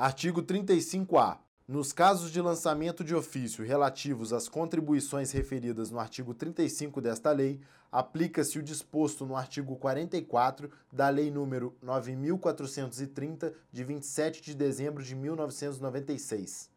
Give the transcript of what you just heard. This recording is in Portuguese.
Artigo 35-A. Nos casos de lançamento de ofício relativos às contribuições referidas no artigo 35 desta lei, aplica-se o disposto no artigo 44 da Lei nº 9430 de 27 de dezembro de 1996.